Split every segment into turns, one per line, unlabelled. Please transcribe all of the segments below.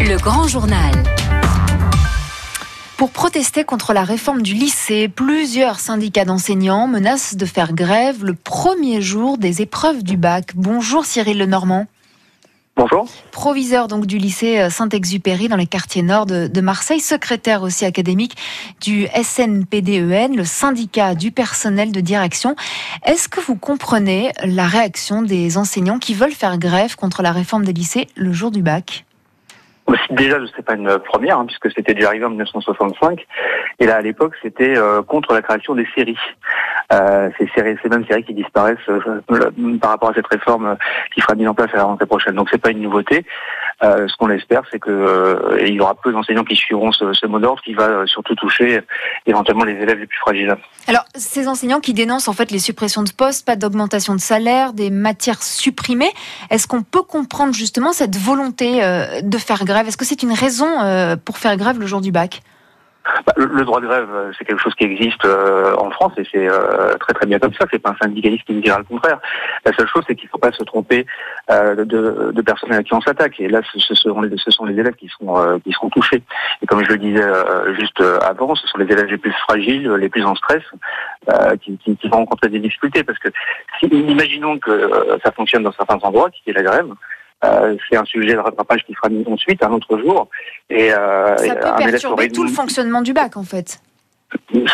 Le grand journal.
Pour protester contre la réforme du lycée, plusieurs syndicats d'enseignants menacent de faire grève le premier jour des épreuves du bac. Bonjour Cyril Lenormand.
Bonjour.
Proviseur donc du lycée euh, Saint-Exupéry dans les quartiers nord de, de, Marseille, secrétaire aussi académique du SNPDEN, le syndicat du personnel de direction. Est-ce que vous comprenez la réaction des enseignants qui veulent faire grève contre la réforme des lycées le jour du bac?
Déjà, ce n'est pas une première, hein, puisque c'était déjà arrivé en 1965. Et là, à l'époque, c'était euh, contre la création des séries. Euh, ces, séries, ces mêmes séries qui disparaissent euh, par rapport à cette réforme qui sera mise en place à la rentrée prochaine. Donc, c'est pas une nouveauté. Ce qu'on espère, c'est que il y aura peu d'enseignants qui suivront ce, mot d'ordre qui va surtout toucher éventuellement les élèves les plus fragiles.
Alors, ces enseignants qui dénoncent en fait les suppressions de postes, pas d'augmentation de salaire, des matières supprimées, est-ce qu'on peut comprendre justement cette volonté de faire grève? Est-ce que c'est une raison euh, pour faire grève le jour du bac?
Bah, le, droit de grève, euh, c'est quelque chose qui existe euh, en France et c'est très très bien comme ça. C'est pas un syndicaliste qui me dira le contraire. La seule chose, c'est qu'il ne faut pas se tromper de, de, personnes à qui on s'attaque. Et là, ce, seront les, ce sont les élèves qui seront qui seront touchés. Et comme je le disais juste avant, ce sont les élèves les plus fragiles, les plus en stress, qui, qui, qui, vont rencontrer des difficultés. Parce que si, imaginons que ça fonctionne dans certains endroits, qui est la grève. Euh, c'est un sujet de rattrapage qui sera mis ensuite, un autre jour.
Et, euh, ça peut perturber tout le fonctionnement du bac, en fait.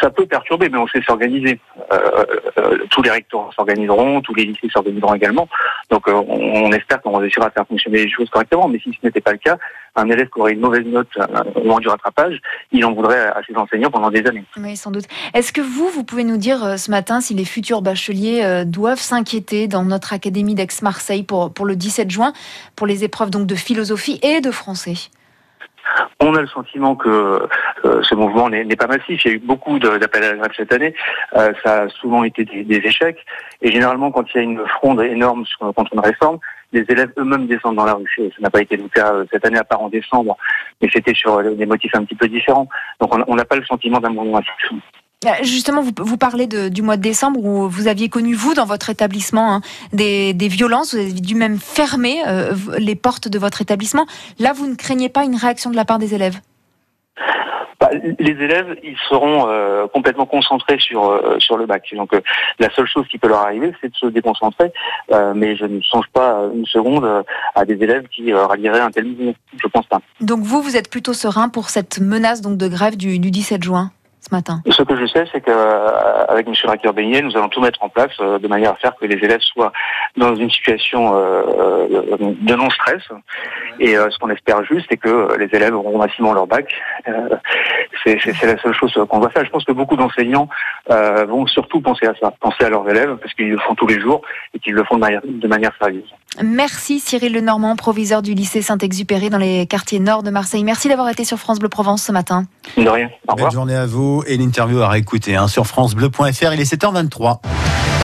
Ça peut perturber, mais on sait s'organiser. Euh, euh, tous les recteurs s'organiseront, tous les lycées s'organiseront également. Donc euh, on, espère qu'on réussira à faire fonctionner les choses correctement. Mais si ce n'était pas le cas, un élève qui aurait une mauvaise note au moment du rattrapage, il en voudrait à ses enseignants pendant des années.
Oui, sans doute. Est-ce que vous, vous pouvez nous dire ce matin si les futurs bacheliers doivent s'inquiéter dans notre académie d'Aix-Marseille pour, pour le 17 juin, pour les épreuves donc de philosophie et de français?
On a le sentiment que euh, ce mouvement n'est pas massif. Il y a eu beaucoup d'appels à la grève cette année. Euh, ça a souvent été des, échecs. Et généralement, quand il y a une fronde énorme contre une réforme, les élèves eux-mêmes descendent dans la rue. Ça n'a pas été le cas euh, cette année, à part en décembre, mais c'était sur des motifs un petit peu différents. Donc on n'a pas le sentiment d'un mouvement massif.
Euh, justement, vous, vous parlez de, du mois de décembre où vous aviez connu, vous, dans votre établissement, hein, des, des, violences, vous avez dû même fermer euh, les portes de votre établissement. Là, vous ne craignez pas une réaction de la part des élèves?
Bah, les élèves, ils seront euh, complètement concentrés sur sur le bac. Donc la seule chose qui peut leur arriver, c'est de se déconcentrer. mais je ne songe pas une seconde à des élèves qui rallieraient un tel mouvement. Je pense pas.
Donc vous, vous êtes plutôt serein pour cette menace donc de grève du, du 17 juin? Ce matin
Ce que je sais, c'est qu'avec M. Raquer Beignet, nous allons tout mettre en place euh, de manière à faire que les élèves soient dans une situation euh, euh, de non-stress. Et ce qu'on espère juste, c'est que les élèves auront massivement leur bac. c'est la seule chose qu'on doit faire. Je pense que beaucoup d'enseignants vont surtout penser à ça, penser à leurs élèves, parce qu'ils le font tous les jours et qu'ils le font de manière, de manière sérieuse.
Merci Cyril Lenormand, proviseur du lycée Saint-Exupéry dans les quartiers nord de Marseille. Merci d'avoir été sur France Bleu Provence ce matin.
De rien.
Au revoir. Bonne journée à vous et l'interview à réécouter hein, sur francebleu.fr. Il est 7h23.